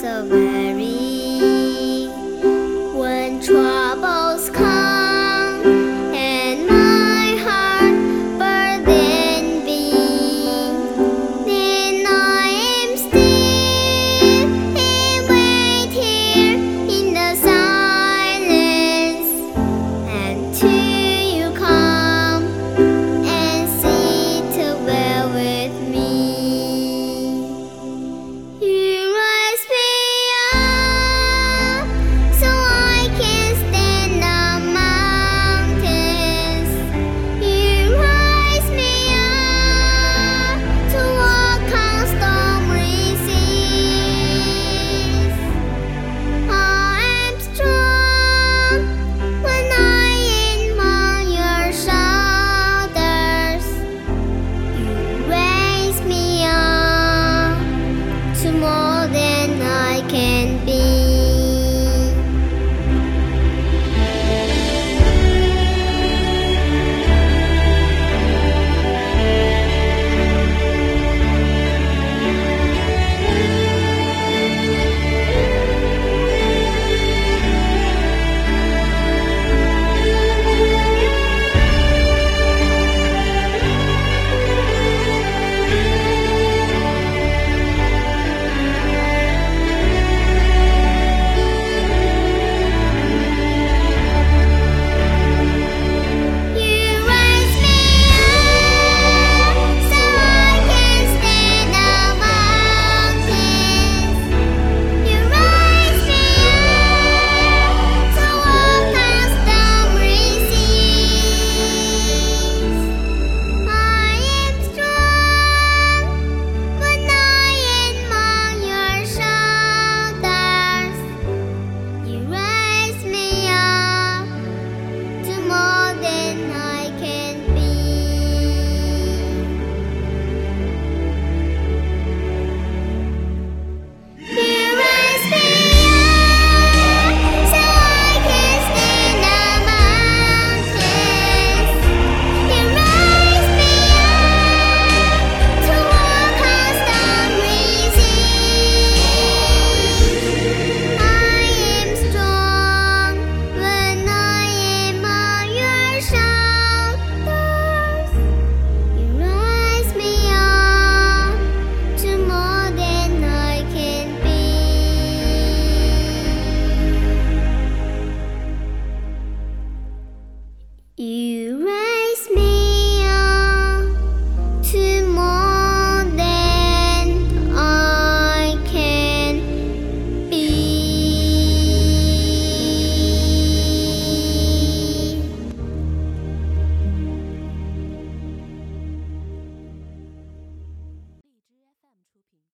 so bad.